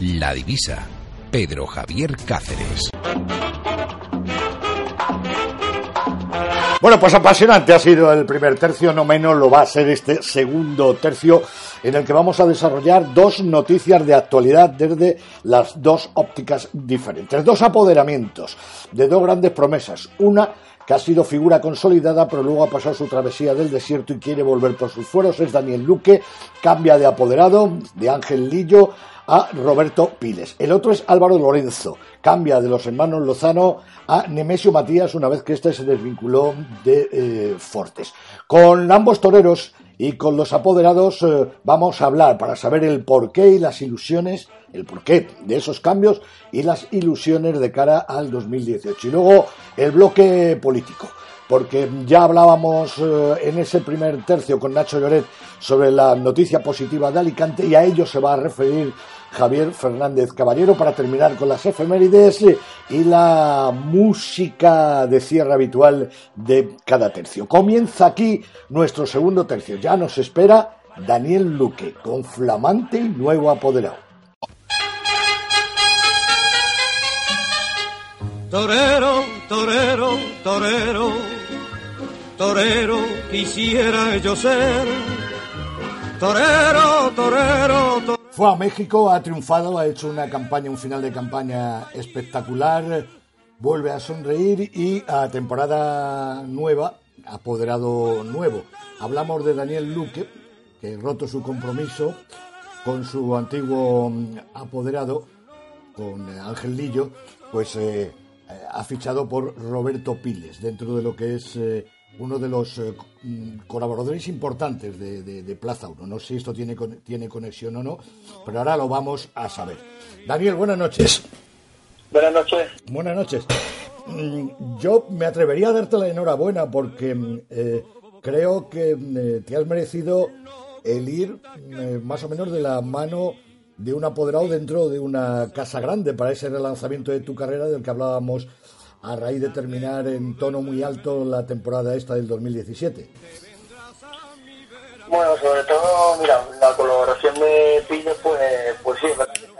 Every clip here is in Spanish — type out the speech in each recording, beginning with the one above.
La divisa. Pedro Javier Cáceres. Bueno, pues apasionante ha sido el primer tercio, no menos lo va a ser este segundo tercio en el que vamos a desarrollar dos noticias de actualidad desde las dos ópticas diferentes, dos apoderamientos de dos grandes promesas. Una que ha sido figura consolidada, pero luego ha pasado su travesía del desierto y quiere volver por sus fueros, es Daniel Luque, cambia de apoderado de Ángel Lillo a Roberto Piles. El otro es Álvaro Lorenzo, cambia de los hermanos Lozano a Nemesio Matías una vez que éste se desvinculó de eh, Fortes. Con ambos toreros y con los apoderados eh, vamos a hablar para saber el porqué y las ilusiones, el porqué de esos cambios y las ilusiones de cara al 2018. Y luego el bloque político porque ya hablábamos eh, en ese primer tercio con Nacho Lloret sobre la noticia positiva de Alicante y a ello se va a referir Javier Fernández Caballero para terminar con las efemérides y la música de cierre habitual de cada tercio. Comienza aquí nuestro segundo tercio. Ya nos espera Daniel Luque con flamante y nuevo apoderado. Torero, torero, torero, torero, quisiera yo ser. Torero, torero, torero. Fue a México, ha triunfado, ha hecho una campaña, un final de campaña espectacular, vuelve a sonreír y a temporada nueva, apoderado nuevo. Hablamos de Daniel Luque, que roto su compromiso con su antiguo mm, apoderado, con Ángel Lillo, pues eh, eh, ha fichado por Roberto Piles, dentro de lo que es eh, uno de los eh, mm, colaboradores importantes de, Plaza 1. No sé si esto tiene, tiene conexión o no, pero ahora lo vamos a saber. Daniel, buenas noches. Buenas noches. Buenas noches. Mm, yo me atrevería a darte la enhorabuena porque mm, eh, creo que eh, te has merecido el ir más o menos de la mano de un apoderado dentro de una casa grande para ese relanzamiento de tu carrera del que hablábamos a raíz de terminar en tono muy alto la temporada esta del 2017? Bueno, sobre todo, mira, la colaboración de Pille, pues, pues sí, es verdad que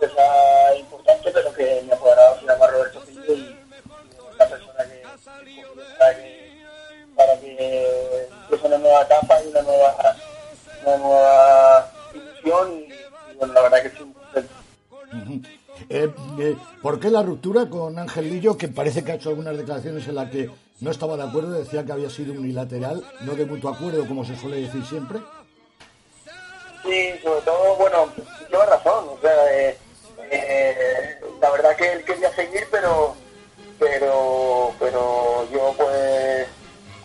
pero, es importante, pero que mi apoderado se llama Roberto Pille y, una persona que, que para que empiece una nueva etapa y una nueva una nueva ilusión y, bueno, la verdad que sí. Eh, eh, ¿Por qué la ruptura con Ángel Lillo, que parece que ha hecho algunas declaraciones en las que no estaba de acuerdo, decía que había sido unilateral, no de mutuo acuerdo, como se suele decir siempre? Sí, sobre todo, bueno, lleva razón, o sea, eh, eh, la verdad que él quería seguir, pero pero pero yo pues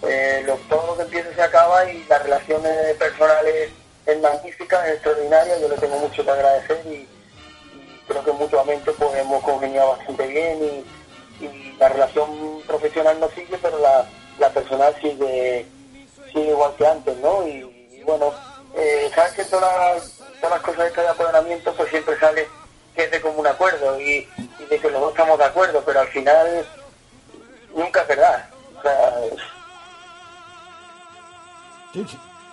eh, lo, todo lo que empieza se acaba y las relaciones personales es magnífica, es extraordinaria, yo le tengo mucho que agradecer y, creo que mutuamente pues hemos congeniado bastante bien y, la relación profesional no sigue, pero la, personal sigue, sigue igual que antes, ¿no? Y, bueno, eh, sabes que todas las, cosas de apoderamiento pues siempre sale que es de común acuerdo y, de que los dos estamos de acuerdo, pero al final nunca es verdad. O sea,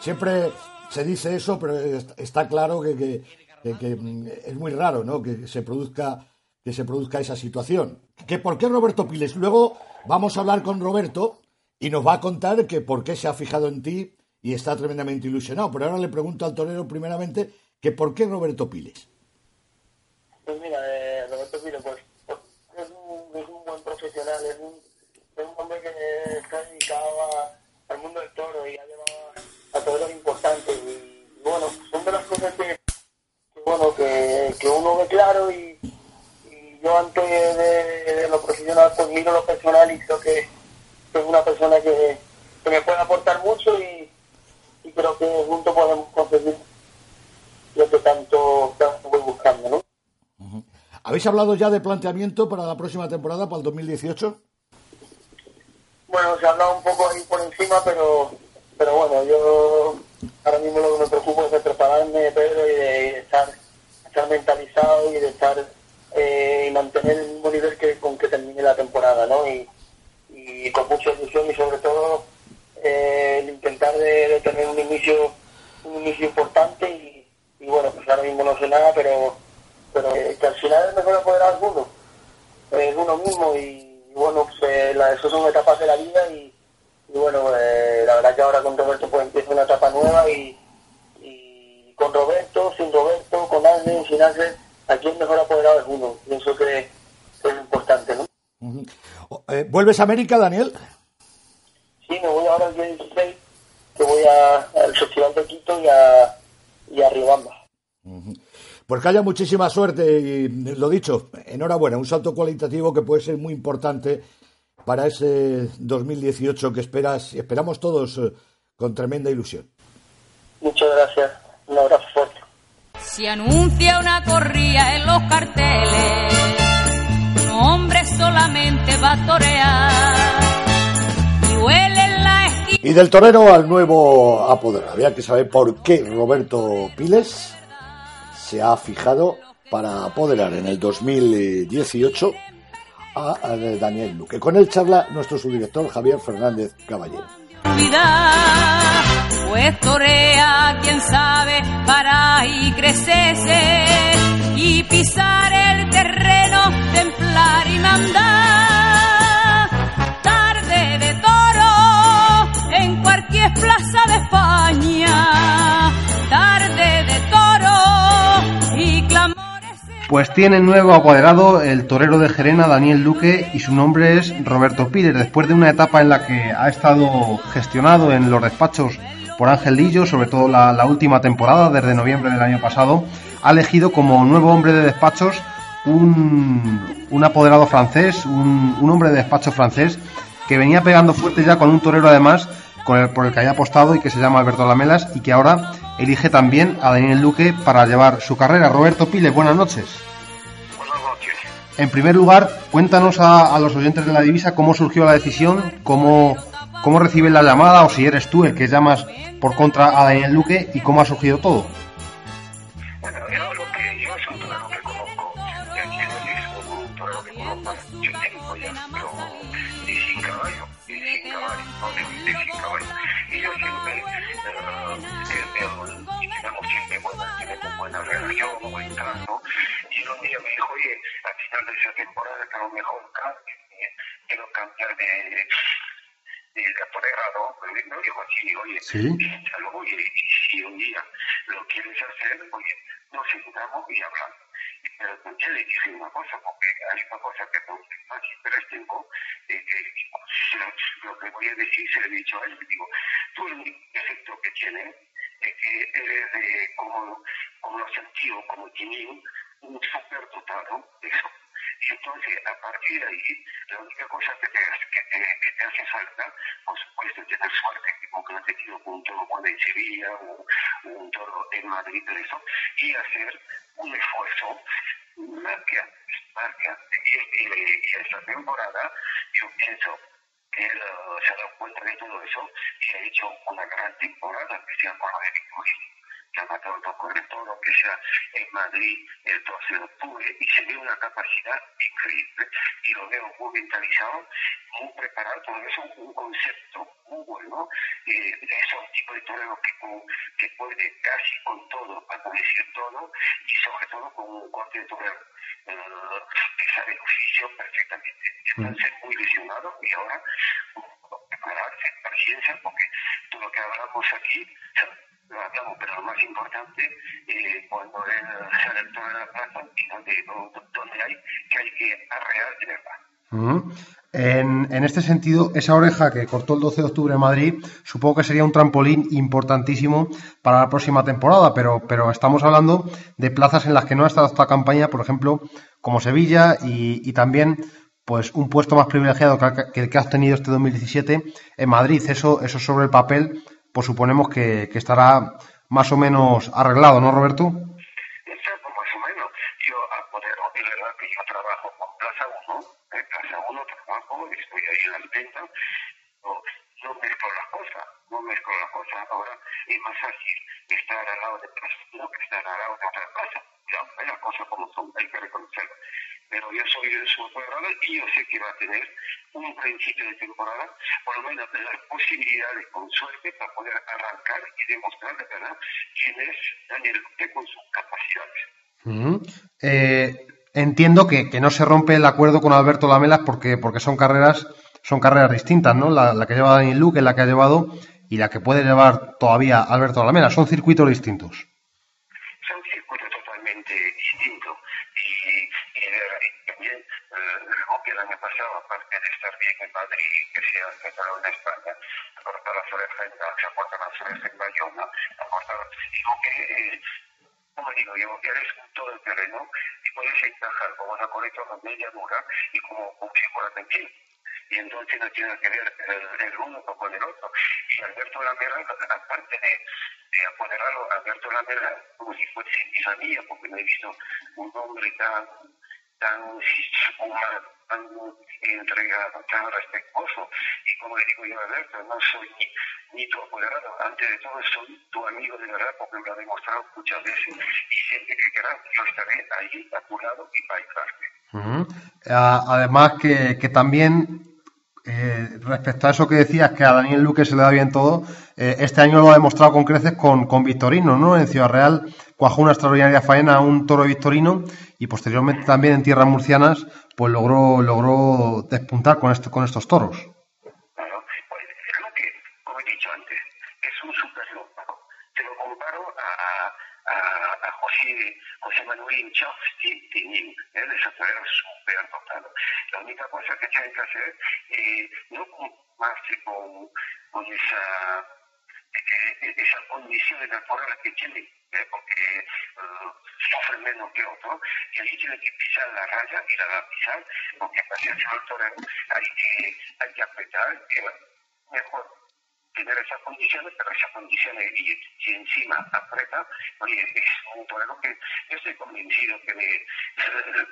siempre se dice eso, pero está claro que, mm, es muy raro, ¿no? Que se produzca que se produzca esa situación. ¿Que ¿Por qué Roberto Piles? Luego vamos a hablar con Roberto y nos va a contar que por qué se ha fijado en ti y está tremendamente ilusionado. Pero ahora le pregunto al torero primeramente que por qué Roberto Piles. Pues mira, eh, Roberto Piles pues, pues, es, un, es, un, buen profesional, es un, es un hombre que está dedicado al mundo del toro y ha llevado a todos los importantes. Y, bueno, son de las cosas que, bueno, que, que, uno ve claro y, y yo antes de, lo profesional pues miro lo personal y creo que, es una persona que, que me puede aportar mucho y, y creo que juntos podemos conseguir lo que tanto, tanto voy buscando, ¿no? ¿Habéis hablado ya de planteamiento para la próxima temporada, para el 2018? Bueno, se ha hablado un poco ahí por encima, pero, pero bueno, yo ahora mismo lo que me preocupo es de prepararme, Pedro, y de estar, mentalizado y de estar eh, y mantener el mismo nivel que con que termine la temporada, ¿no? Y, con mucha ilusión y sobre todo eh, el intentar de, tener un inicio un inicio importante y, bueno, pues ahora mismo no sé nada, pero pero eh, que al final es mejor apoderar uno, es uno mismo y, bueno, pues eh, la, eso son etapas de la vida y, y bueno, eh, la verdad que ahora con Roberto pues empieza una etapa nueva y, y con Roberto, sin Roberto, con Ángel, sin Ángel, aquí el mejor apoderado es uno, pienso que es importante, ¿no? Eh, ¿Vuelves a América, Daniel? Sí, me voy ahora el día 16, que voy a- al Festival de Quito y a, y a Riobamba. Pues que haya muchísima suerte y lo dicho, enhorabuena, un salto cualitativo que puede ser muy importante para ese 2018 que esperas, esperamos todos eh, con tremenda ilusión. Muchas gracias, un abrazo fuerte. Se anuncia una corrida en los carteles. Un hombre solamente va a torear. Y huele en la esquina. Y del torero al nuevo apoderado, había que saber por qué Roberto Piles se ha fijado para apoderar en el 2018 a, Daniel Luque. Con él charla nuestro subdirector Javier Fernández Caballero. pues sabe, para y y pisar Pues tiene nuevo apoderado el torero de Gerena, Daniel Luque, y su nombre es Roberto Pires. Después de una etapa en la que ha estado gestionado en los despachos por Ángel Lillo, sobre todo la, la última temporada, desde noviembre del año pasado, ha elegido como nuevo hombre de despachos un, un apoderado francés, un, un hombre de despacho francés, que venía pegando fuerte ya con un torero además el, por el que había apostado y que se llama Alberto Lamelas y que ahora elige también a Daniel Luque para llevar su carrera. Roberto Pile, buenas noches. Buenas noches. En primer lugar, cuéntanos a, a los oyentes de la divisa cómo surgió la decisión, cómo, cómo reciben la llamada o si eres tú el que llamas por contra a Daniel Luque y cómo ha surgido todo. Bueno, así, oye, Sí. piénsalo, oye, y si un día lo quieres hacer, oye, nos sentamos y hablamos. Pero yo le dije una cosa, porque hay una cosa que no siempre les tengo, eh, que se lo, lo que voy a decir se lo he dicho a él, le digo, tú el único defecto que tienes es que eres de, como, como lo sentido, como tiene un súper dotado, eso. Y entonces, a partir de ahí, la única cosa que te, que te, que te hace falta, por supuesto, es tener suerte, como que no te tiro con un toro bueno en Sevilla o un toro en Madrid, pero eso, y hacer un esfuerzo más que antes, más que antes. Y, y, y esta temporada, yo pienso que él uh, se ha dado cuenta de todo eso y ha hecho una gran temporada, especial con lo de Victoria que ha matado dos en Madrid el 12 de octubre, y se ve una capacidad increíble, y lo veo muy mentalizado, muy preparado, todo eso, un concepto muy bueno, eh, de esos tipos de toreros que, con- que puede casi con todo, para decir todo, y sobre todo con un corte de torero eh, que sabe el oficio perfectamente. Entonces, muy lesionado, y ahora prepararse, paciencia, porque todo lo que hablamos aquí, lo hablamos, pero lo más importante, eh, cuando él sale al toro de la plaza, donde, donde hay, que hay que arrear. En, en este sentido, esa oreja que cortó el 12 de octubre en Madrid, supongo que sería un trampolín importantísimo para la próxima temporada, pero, pero estamos hablando de plazas en las que no ha estado esta campaña, por ejemplo, como Sevilla y, y también pues un puesto más privilegiado que el que has tenido este 2017 en Madrid. Eso, eso sobre el papel, pues suponemos que, que estará más o menos arreglado, ¿no, Roberto? Exacto, más o menos. Yo apodero, es verdad que yo trabajo con Plaza 1, en Plaza 1 trabajo, estoy ahí en la venta, no, no mezclo las cosas, no mezclo las cosas. Ahora es más fácil estar al lado de 1 que estar al lado de otra casa. Ya, las cosas como son, hay que reconocerlo pero yo soy de su temporada y yo sé que va a tener un principio de temporada, por lo menos las posibilidades con suerte para poder arrancar y demostrar de verdad quién es Daniel Luque con sus capacidades. eh, entiendo que, que, no se rompe el acuerdo con Alberto Lamelas porque, porque son carreras son carreras distintas, ¿no? La, la que lleva Daniel Luque, la que ha llevado y la que puede llevar todavía Alberto Lamelas. Son circuitos distintos. Son circuitos totalmente distintos también luego que el año pasado, aparte de estar bien en Madrid, que se ha empezado en España, aportar las orejas en Gaza, aportar las orejas en Bayona, aportar, digo que, como digo yo, eres un todo el terreno y puedes encajar como una colectora media dura y como un figura también y entonces no tiene que ver el, el, uno con el otro. Y Alberto Lamera, aparte de, de apoderarlo, Lamera, como si fuese mi familia, porque no he visto un hombre tan tan humano, tan entregado, tan respetuoso. Y como le digo yo a Alberto, no soy ni, ni, tu apoderado, antes de todo soy tu amigo de verdad porque me lo ha demostrado muchas veces y siempre que quieras yo estaré ahí a tu lado y para ayudarte. Uh -huh. Además que, que también eh, respecto a eso que decías, que a Daniel Luque se le da bien todo, eh, este año lo ha demostrado con creces con, con Victorino, ¿no? En Ciudad Real cuajó una extraordinaria faena a un toro Victorino y posteriormente también en tierras murcianas, pues logró, logró despuntar con, este, con estos toros. Bueno, pues creo que, como he dicho antes, es un super. Te lo comparo a José, Manuel Inchausti Tinín, él es un súper dotado. La única cosa que tiene que hacer es no conformarse con, con esa, eh, esa condición natural que tiene, eh, porque uh, sufre menos que otro, y ahí tiene que pisar la raya y la va a pisar, porque para ser el torero hay que, hay que apretar, que mejor tener esas condiciones, pero esas condiciones, y si encima aprieta, oye, es un torero que yo estoy convencido que, me,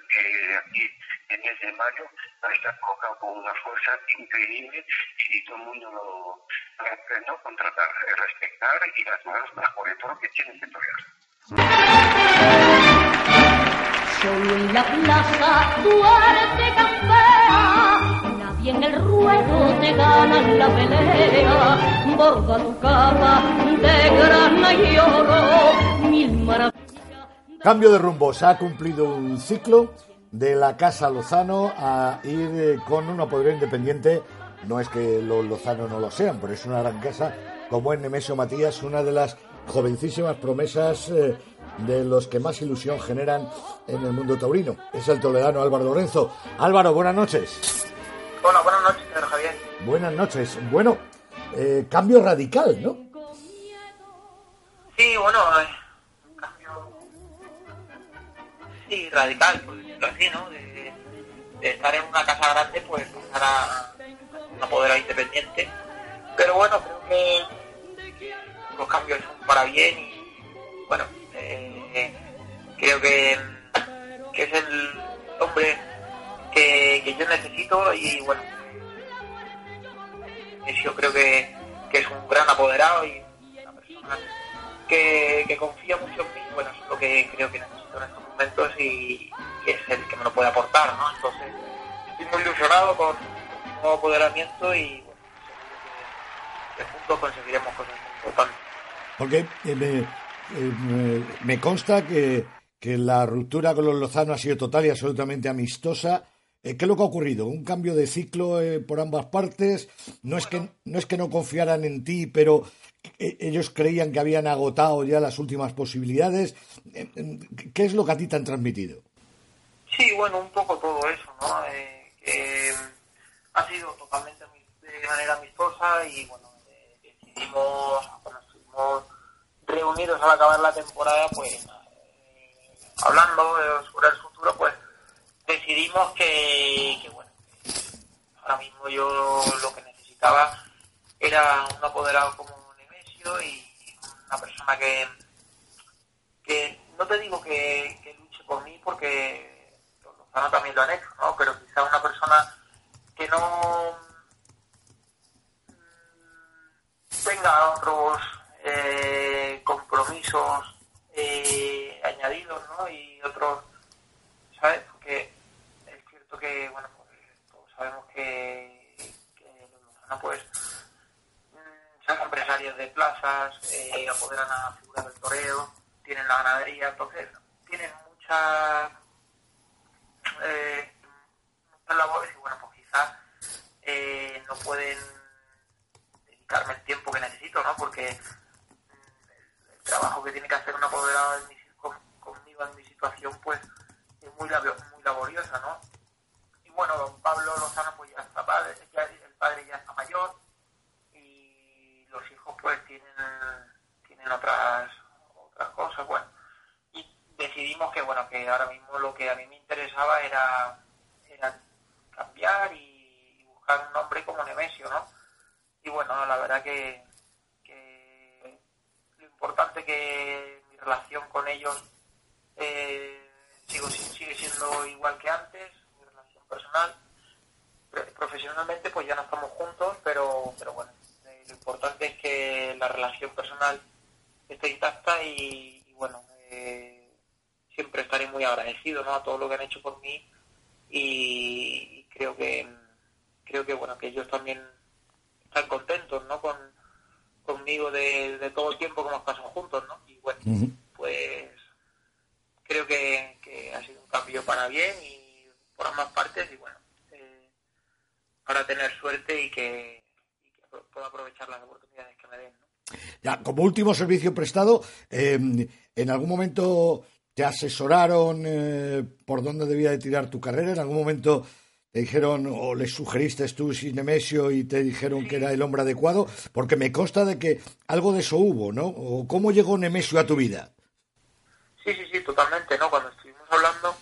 que aquí en el mes de mayo va a estar colocado con una fuerza increíble y todo el mundo lo va a contratar, respetar y las manos mejores todo lo que tienen que torear. En la plaza campea y en el ruedo te ganan la pelea. Borda tu capa de grana y oro, mil maravillas. Cambio de rumbo, se ha cumplido un ciclo de la Casa Lozano a ir con una poder independiente. No es que los Lozano no lo sean, pero es una gran casa como es Nemesio Matías, una de las jovencísimas promesas eh, de los que más ilusión generan en el mundo taurino. Es el toledano Álvaro Lorenzo. Álvaro, buenas noches. Hola, buenas noches, señor Javier. Buenas noches. Bueno, eh, cambio radical, ¿no? Sí, bueno, eh, cambio. Sí, radical, por decirlo así, ¿no? De, de, estar en una casa grande, pues pasar a una poder independiente. Pero bueno, creo que los cambios son para bien y, bueno, eh, creo que, que es el hombre que, que yo necesito y bueno yo creo que, que, es un gran apoderado y una persona que, que confía mucho en mí bueno es lo que creo que necesito en estos momentos y, es el que me lo puede aportar ¿no? entonces estoy muy ilusionado con un nuevo apoderamiento y bueno, que, juntos conseguiremos cosas importantes porque eh, me, eh, me, me consta que, que la ruptura con los Lozano ha sido total y absolutamente amistosa ¿Qué es lo que ha ocurrido? ¿Un cambio de ciclo eh, por ambas partes? No es, que, no es que no confiaran en ti, pero eh, ellos creían que habían agotado ya las últimas posibilidades. ¿Qué es lo que a ti te han transmitido? Sí, bueno, un poco todo eso, ¿no? Eh, ha sido totalmente de manera amistosa y, bueno, decidimos, cuando estuvimos reunidos al acabar la temporada, pues, hablando sobre el futuro, pues, decidimos que, que, bueno ahora mismo yo lo que necesitaba era un apoderado como Nemesio y una persona que, que no te digo que, luche por mí porque los Lozano también lo han hecho, ¿no? Pero quizá una persona que no mm, tenga otros eh, compromisos eh, añadidos, ¿no? Y otros, ¿sabes? Porque es cierto que, bueno, pues, todos sabemos que, que Lozano, pues, mm, son empresarios de plazas, eh, apoderan a la figura del toreo, tienen la ganadería, entonces tienen muchas eh, muchas labores y bueno, pues quizás eh, no pueden dedicarme el tiempo que necesito, ¿no? Porque mm, el trabajo que tiene que hacer un apoderado conmigo en mi situación, pues es muy, labo- muy laboriosa, ¿no? Bueno, don Pablo Lozano pues ya está padre, ya, el padre ya está mayor y los hijos pues tienen, tienen otras, otras cosas, bueno. Y decidimos que bueno, que ahora mismo lo que a mí me interesaba era cambiar y buscar un nombre como Nemesio, ¿no? Y bueno, la verdad que, que lo importante que mi relación con ellos eh, sigo- sigue siendo igual que antes, mi relación personal. Pro- Profesionalmente pues ya no estamos juntos, pero, pero bueno, eh, lo importante es que la relación personal esté intacta y, y bueno, eh, siempre estaré muy agradecido ¿no? a todo lo que han hecho por mí y, creo que creo que bueno que ellos también están contentos ¿no? con conmigo de, de todo el tiempo que hemos pasado juntos ¿no? y bueno pues creo que, que ha sido un cambio para bien y por ambas partes y bueno eh, para tener suerte y que, y que pueda aprovechar las oportunidades que me den ¿no? Ya, como último servicio prestado, eh, ¿en algún momento te asesoraron eh, por dónde debía de tirar tu carrera? ¿En algún momento te dijeron o les sugeriste tú sin Nemesio y te dijeron que era el hombre adecuado? Porque me consta de que algo de eso hubo, ¿no? ¿O cómo llegó Nemesio a tu vida? Sí, sí, sí, totalmente, ¿no? Cuando estuvimos hablando,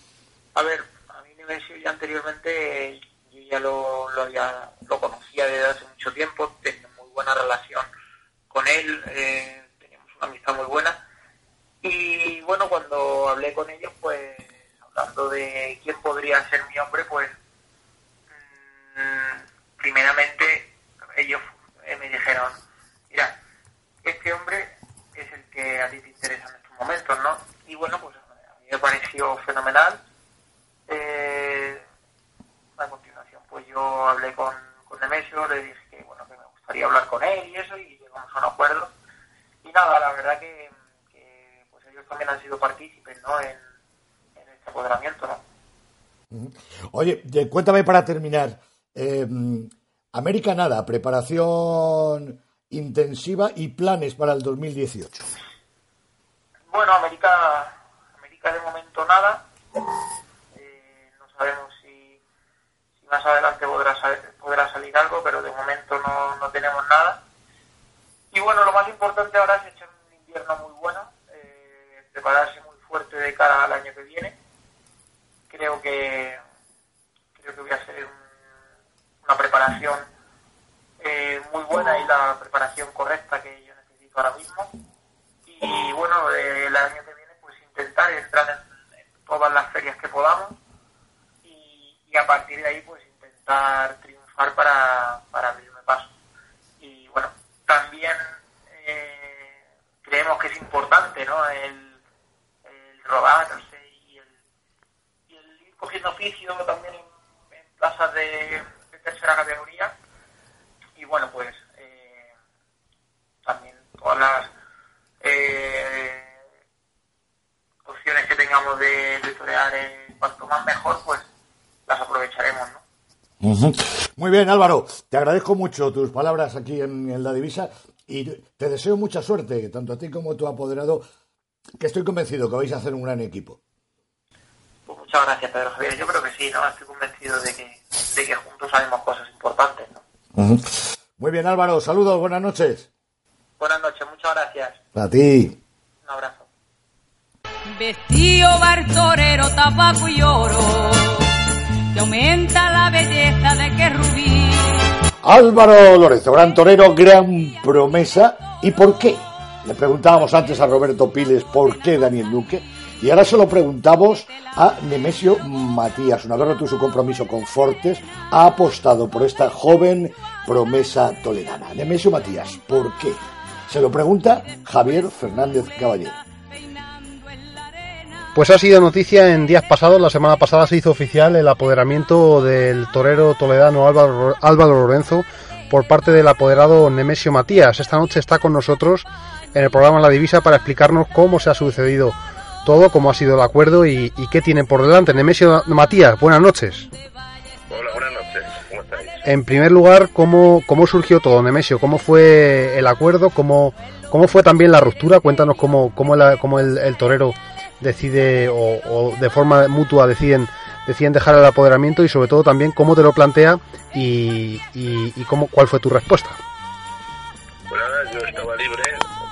a ver, a mí Nemesio ya anteriormente, yo ya lo, lo conocía desde hace mucho tiempo, tenía muy buena relación con él, eh, teníamos una amistad muy buena. Y bueno, cuando hablé con ellos, pues, hablando de quién podría ser mi hombre, pues, mm, primeramente ellos eh, me dijeron, mira, este hombre es el que a ti te interesa en estos momentos, ¿no? Y bueno, pues a mí me pareció fenomenal. Eh, a continuación, pues yo hablé con, con Nemesio, le dije que, bueno, que me gustaría hablar con él y eso, y llegamos a un acuerdo. Y nada, la verdad que, también han sido partícipes, ¿no? En, en este apoderamiento, ¿no? Oye, eh, cuéntame para terminar. eh, América Nada, preparación intensiva y planes para el 2018. Bueno, América, América de momento nada. Eh, no sabemos si, si más adelante podrá, podrá salir algo, pero de momento no, no tenemos nada. Y bueno, lo más importante ahora es echar un invierno muy bueno, prepararse muy fuerte de cara al año que viene. Creo que creo que voy a hacer un- una preparación eh, muy buena y la preparación correcta que yo necesito ahora mismo y bueno, eh, el año que viene pues intentar entrar en, todas las ferias que podamos y, y a partir de ahí pues intentar triunfar para, para abrirme paso. Y bueno, también eh, creemos que es importante ¿no? el, el rodarse y el, y el ir cogiendo oficio también en, plazas de, de tercera categoría y bueno pues eh, también todas las eh, opciones que tengamos de, de torear eh, cuanto más mejor pues las aprovecharemos ¿no? Muy bien, Álvaro, te agradezco mucho tus palabras aquí en, en La Divisa y te deseo mucha suerte, tanto a ti como a tu apoderado, que estoy convencido que vais a hacer un gran equipo. Pues muchas gracias Pedro Javier yo creo que sí ¿no? estoy convencido de que, de que juntos haremos cosas importantes ¿no? Muy bien, Álvaro, saludos, buenas noches. buenas noches muchas gracias A ti. un abrazo Vestido bartorero, tabaco y oro, que aumenta la belleza de que rubí. Álvaro Lorenzo, gran torero, gran promesa. ¿Y por qué? Le preguntábamos antes a Roberto Piles por qué Daniel Duque. Y ahora se lo preguntamos a Nemesio Matías. Una vez roto su compromiso con Fortes, ha apostado por esta joven promesa toledana. Nemesio Matías, ¿por qué? Se lo pregunta Javier Fernández Caballero. Pues ha sido noticia en días pasados, la semana pasada se hizo oficial el apoderamiento del torero toledano Álvaro, Álvaro Lorenzo por parte del apoderado Nemesio Matías. Esta noche está con nosotros en el programa La Divisa para explicarnos cómo se ha sucedido todo, cómo ha sido el acuerdo y, y qué tienen por delante. Nemesio Matías, buenas noches. Hola, buenas noches. ¿Cómo estáis? En primer lugar, ¿cómo, cómo surgió todo, Nemesio? ¿Cómo fue el acuerdo? ¿Cómo, cómo fue también la ruptura? Cuéntanos cómo, cómo, la- cómo el, el torero decide o, o de forma mutua deciden deciden dejar el apoderamiento y sobre todo también cómo te lo plantea y, y, cómo, cuál fue tu respuesta. Pues nada, yo estaba libre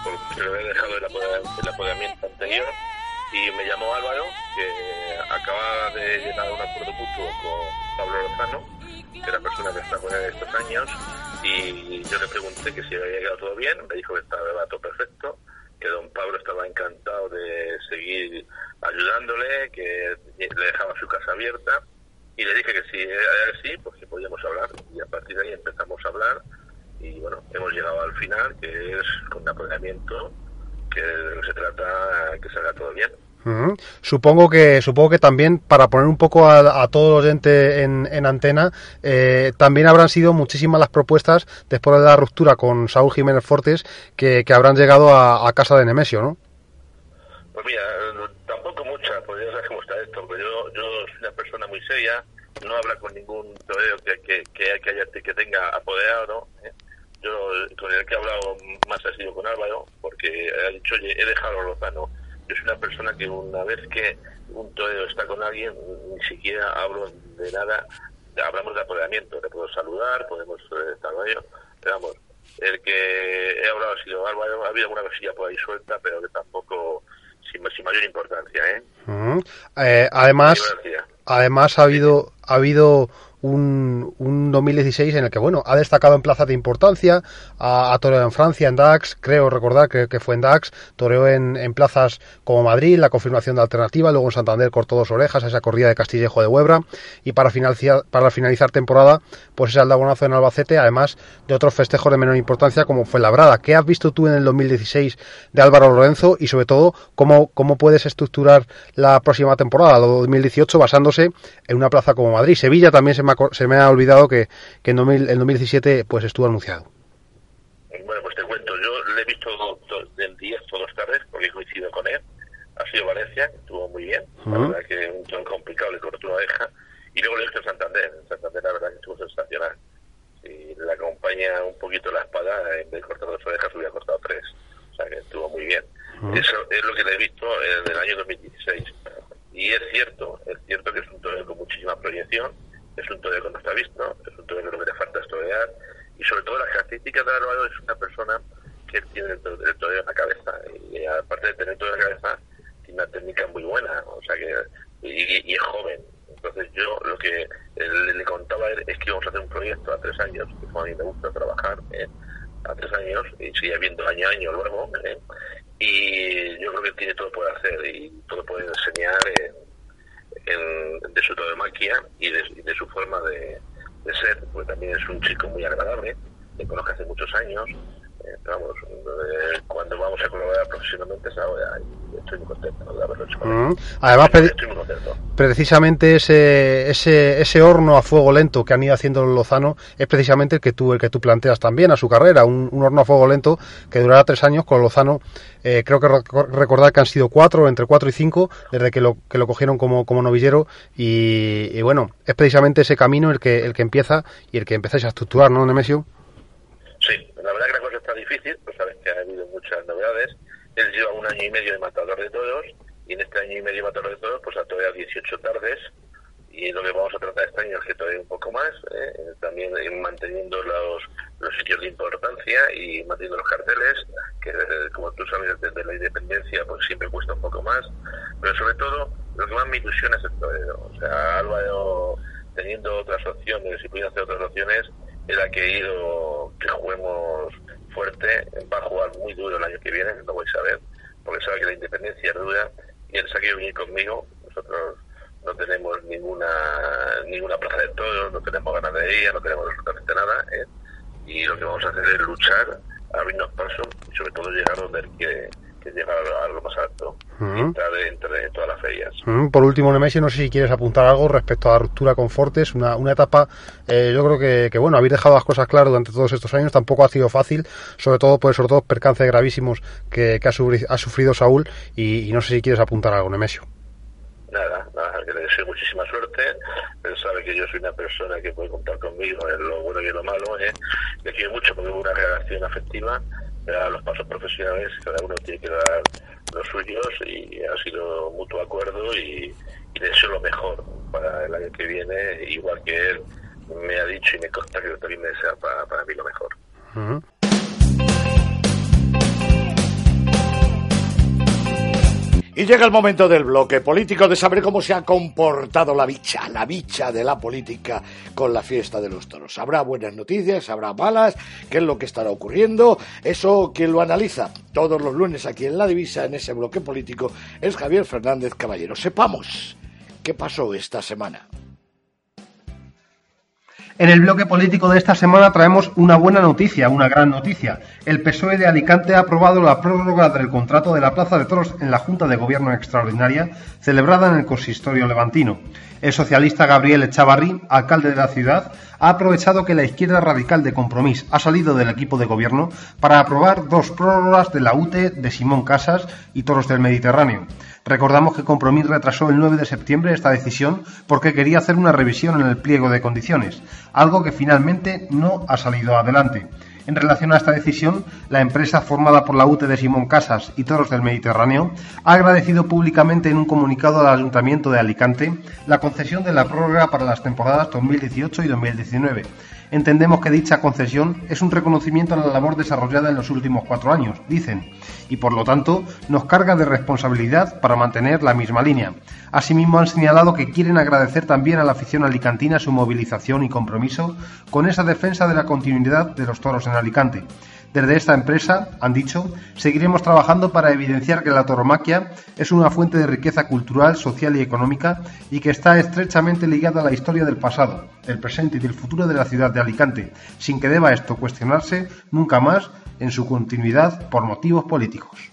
porque le había dejado el, apoder- el apoderamiento anterior y me llamó Álvaro, que acaba de llegar a un acuerdo mutuo con Pablo Lozano, que es la persona que está con él estos años, y yo le pregunté que si había quedado todo bien, me dijo que estaba todo perfecto, que don Pablo estaba encantado de seguir ayudándole, que le dejaba su casa abierta, y le dije que si era así, pues que podíamos hablar, y a partir de ahí empezamos a hablar, y bueno, hemos llegado al final, que es con un apoderamiento, que se trata que salga todo bien. Ujú. Supongo que supongo que también para poner un poco a, a todo el oyente en, en antena eh, también habrán sido muchísimas las propuestas después de la ruptura con Saúl Jiménez Fortes que, habrán llegado a, casa de Nemesio, ¿no? Pues mira, tampoco mucha, porque ya sabes cómo está esto, pero yo, yo soy una persona muy seria, no habla con ningún torero que, que, que, que, haya, que tenga apoderado. ¿eh? Yo con el que he hablado más ha sido con Álvaro, porque ha dicho, oye, he dejado a Lozano. Yo soy una persona que una vez que un torero está con alguien, ni siquiera hablo de nada, hablamos de apoderamiento, le puedo saludar, podemos eh, estar ello, pero vamos, el que he hablado ha sido Álvaro, ha habido alguna cosilla por ahí suelta, pero que tampoco sin, sin mayor importancia, ¿eh? Eh, además, además ha habido ha habido un, un 2016 en el que bueno ha destacado en plazas de importancia ha, ha toreado en Francia en Dax creo recordar que, que fue en Dax toreó en, en plazas como Madrid la confirmación de alternativa luego en Santander cortó dos orejas esa corrida de Castillejo de Huebra y para finalizar para finalizar temporada pues ese aldabonazo en Albacete además de otros festejos de menor importancia como fue Labrada ¿qué has visto tú en el 2016 de Álvaro Lorenzo y sobre todo cómo, cómo puedes estructurar la próxima temporada, la 2018, basándose en una plaza como Madrid. Sevilla también se me ha, co- se me ha olvidado que, que en 2000 en 2017 pues estuvo anunciado. Bueno, pues te cuento, yo le he visto do- do- en 10 o dos tardes, porque coincido con él. Ha sido Valencia, estuvo muy bien. La verdad que un ton complicado, le cortó una oreja. Y luego le he visto Santander. En Santander, la verdad que estuvo sensacional. Si le acompaña un poquito la espada, en vez de cortar dos orejas, hubiera cortado tres. O sea que estuvo muy bien. Eso es lo que le he visto en el año 2016. Y es cierto, es cierto que es un torero con muchísima proyección, es un torero que no está visto, es un torero que lo que le falta es torear, y sobre todo las características de Álvaro es una persona que tiene el, el torero en la cabeza, y aparte de tener todo en la cabeza, tiene una técnica muy buena, o sea que, y, y es joven. Entonces yo lo que le, le contaba es que íbamos a hacer un proyecto a tres años, que a mí me gusta trabajar, ¿eh? a tres años, y sigue viendo año a año luego, ¿eh? y yo creo que tiene todo por hacer y todo puede enseñar en, en- de su tauromaquia y de, su forma de, ser, porque también es un chico muy agradable, le conozco hace muchos años, eh, vamos, eh, cuando vamos a colaborar profesionalmente es ahora estoy muy contento de haberlo hecho con él. Ujú. Además, pre- Estoy muy contento. precisamente ese, ese, ese horno a fuego lento que han ido haciendo los Lozano es precisamente el que tú, el que tú planteas también a su carrera, un, un horno a fuego lento que durará tres años con Lozano, eh, creo que rec- recordar que han sido cuatro, entre cuatro y cinco, desde que lo, que lo cogieron como, como novillero y, y bueno, es precisamente ese camino el que, el que empieza y el que empezáis a estructurar, ¿no, Nemesio? Sí, la verdad que la cosa está difícil, pues sabes que ha habido muchas novedades. Él lleva un año y medio de matador de toros y en este año y medio de matador de toros pues ha todavía 18 tardes y lo que vamos a tratar este año es que todavía un poco más, ¿eh? también manteniendo los, los sitios de importancia y manteniendo los carteles, que eh, como tú sabes desde la independencia pues siempre cuesta un poco más, pero sobre todo lo que más me ilusiona es el torero, o sea Álvaro teniendo otras opciones y pudiendo hacer otras opciones, era que ido, que juguemos fuerte, va a jugar muy duro el año que viene, lo vais a ver, porque sabe que la independencia es dura y él se ha querido venir conmigo, nosotros no tenemos ninguna ninguna plaza de toros, no tenemos ganas de ir, no tenemos absolutamente nada, ¿eh? y lo que vamos a hacer es luchar, abrirnos paso y sobre todo llegar donde él quiere, que llegar a lo más alto, entre, entre todas las ferias. Por último, Nemesio, no sé si quieres apuntar algo respecto a la ruptura con Fortes, una, una etapa, eh, yo creo que, que, bueno, habéis dejado las cosas claras durante todos estos años, tampoco ha sido fácil, sobre todo por esos dos percances gravísimos que, que ha, sufrido, ha, sufrido, Saúl, y, y, no sé si quieres apuntar algo, Nemesio. Nada, nada, que le deseo muchísima suerte, él sabe que yo soy una persona que puede contar conmigo en lo bueno y en lo malo, ¿eh? le quiero mucho porque hubo una relación afectiva, a los pasos profesionales, cada uno tiene que dar los suyos y ha sido mutuo acuerdo y, y deseo lo mejor para el año que viene, igual que él me ha dicho y me consta que también me desea para, para mí lo mejor. Y llega el momento del bloque político de saber cómo se ha comportado la bicha, la bicha de la política con la fiesta de los toros. Habrá buenas noticias, habrá malas, qué es lo que estará ocurriendo. Eso quien lo analiza todos los lunes aquí en La Divisa, en ese bloque político, es Javier Fernández Caballero. Sepamos qué pasó esta semana. En el bloque político de esta semana traemos una buena noticia, una gran noticia. El PSOE de Alicante ha aprobado la prórroga del contrato de la Plaza de Toros en la Junta de Gobierno Extraordinaria celebrada en el consistorio levantino. El socialista Gabriel Echavarri, alcalde de la ciudad, ha aprovechado que la izquierda radical de Compromís ha salido del equipo de gobierno para aprobar dos prórrogas de la UTE de Simón Casas y Toros del Mediterráneo. Recordamos que Compromís retrasó el 9 de septiembre esta decisión porque quería hacer una revisión en el pliego de condiciones, algo que finalmente no ha salido adelante. En relación a esta decisión, la empresa formada por la UTE de Simón Casas y Toros del Mediterráneo ha agradecido públicamente en un comunicado al Ayuntamiento de Alicante la concesión de la prórroga para las temporadas 2018 y 2019. Entendemos que dicha concesión es un reconocimiento a la labor desarrollada en los últimos cuatro años, dicen, y por lo tanto nos carga de responsabilidad para mantener la misma línea. Asimismo han señalado que quieren agradecer también a la afición alicantina su movilización y compromiso con esa defensa de la continuidad de los toros en Alicante. Desde esta empresa, han dicho, seguiremos trabajando para evidenciar que la toromaquia es una fuente de riqueza cultural, social y económica y que está estrechamente ligada a la historia del pasado, del presente y del futuro de la ciudad de Alicante, sin que deba esto cuestionarse nunca más en su continuidad por motivos políticos.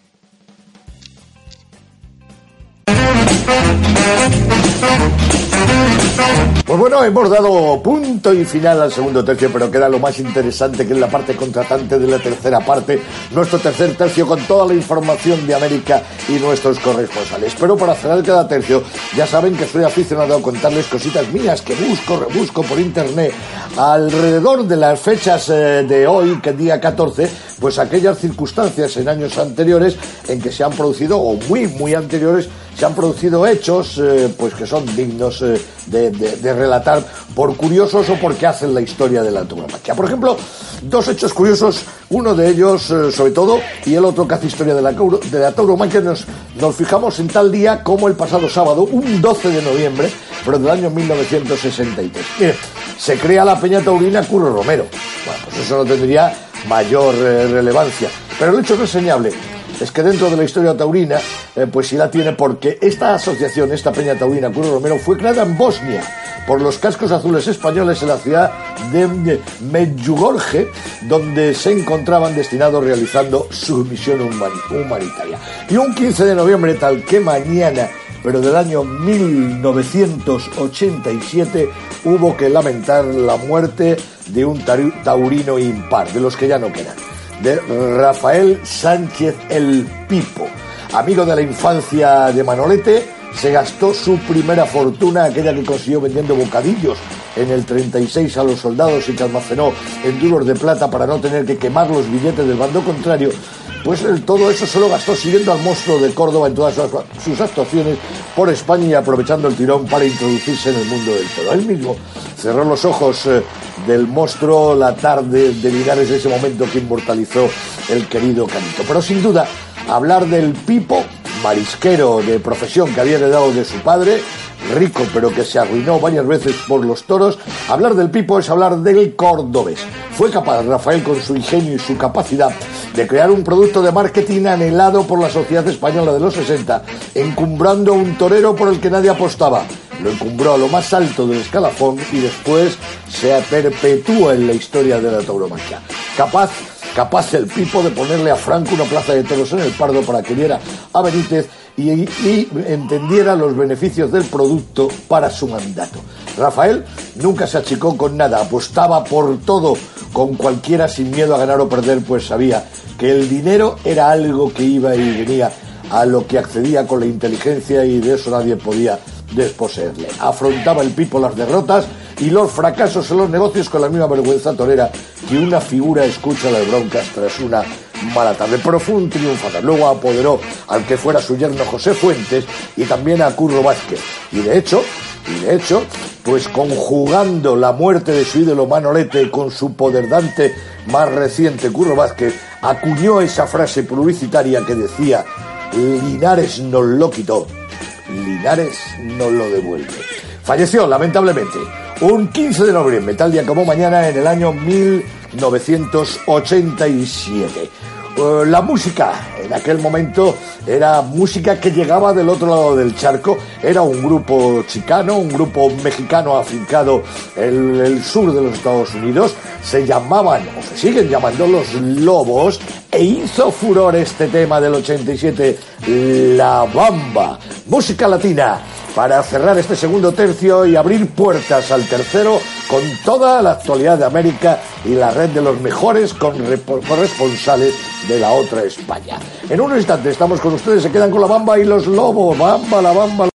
Pues bueno, hemos dado punto y final al segundo tercio, pero queda lo más interesante que es la parte contratante de la tercera parte, nuestro tercer tercio con toda la información de América y nuestros corresponsales. Pero para cerrar cada tercio, ya saben que soy aficionado a contarles cositas mías que busco, rebusco por internet alrededor de las fechas de hoy, que día 14, pues aquellas circunstancias en años anteriores en que se han producido, o muy, muy anteriores, se han producido hechos eh, pues que son dignos eh, de, relatar por curiosos o porque hacen la historia de la tauromaquia. Por ejemplo, dos hechos curiosos, uno de ellos eh, sobre todo y el otro que hace historia de la, de la tauromaquia, nos, nos fijamos en tal día como el pasado sábado, un 12 de noviembre, pero del año 1963. Mire, se crea la Peña Taurina Curro Romero. Bueno, pues eso no tendría mayor relevancia. Pero el hecho reseñable es que dentro de la historia taurina, eh, pues sí la tiene porque esta asociación, esta Peña Taurina Curro Romero, fue creada en Bosnia por los cascos azules españoles en la ciudad de Medjugorje, donde se encontraban destinados realizando su misión humanitaria. Y un 15 de noviembre, tal que mañana, pero del año 1987, hubo que lamentar la muerte de un taurino impar, de los que ya no quedan de Rafael Sánchez el Pipo. Amigo de la infancia de Manolete, se gastó su primera fortuna, aquella que consiguió vendiendo bocadillos en el 36 a los soldados y que almacenó en duros de plata para no tener que quemar los billetes del bando contrario, pues todo eso se lo gastó siguiendo al monstruo de Córdoba en todas sus actuaciones por España y aprovechando el tirón para introducirse en el mundo del toro. Él mismo cerró los ojos del monstruo la tarde de Linares, ese momento que inmortalizó el querido Canito. Pero sin duda, hablar del Pipo marisquero de profesión que había heredado de su padre, rico pero que se arruinó varias veces por los toros, hablar del Pipo es hablar del cordobés. Fue capaz Rafael con su ingenio y su capacidad de crear un producto de marketing anhelado por la sociedad española de los 60, encumbrando un torero por el que nadie apostaba. Lo encumbró a lo más alto del escalafón y después se perpetúa en la historia de la tauromaquia. Capaz capaz el Pipo de ponerle a Franco una plaza de toros en el Pardo para que viera a Benítez y, y, entendiera los beneficios del producto para su mandato. Rafael nunca se achicó con nada, apostaba por todo, con cualquiera sin miedo a ganar o perder, pues sabía que el dinero era algo que iba y venía a lo que accedía con la inteligencia y de eso nadie podía desposeerle. Afrontaba el Pipo las derrotas y los fracasos en los negocios con la misma vergüenza torera que una figura escucha las broncas tras una mala tarde. Pero fue un triunfador. Luego apoderó al que fuera su yerno José Fuentes y también a Curro Vázquez. Y de hecho, y de hecho, pues conjugando la muerte de su ídolo Manolete con su poderdante más reciente Curro Vázquez, acuñó esa frase publicitaria que decía, Linares nos lo quitó, Linares nos lo devuelve. Falleció, lamentablemente, un 15 de noviembre, tal día como mañana, en el año 1987. Eh, la música en aquel momento era música que llegaba del otro lado del charco, era un grupo chicano, un grupo mexicano afincado en el sur de los Estados Unidos, se llamaban, o se siguen llamando los Lobos, e hizo furor este tema del 87, La Bamba, música latina para cerrar este segundo tercio y abrir puertas al tercero con toda la actualidad de América y la red de los mejores corresponsales de la otra España. En un instante estamos con ustedes, se quedan con la bamba y los lobos, bamba, la bamba.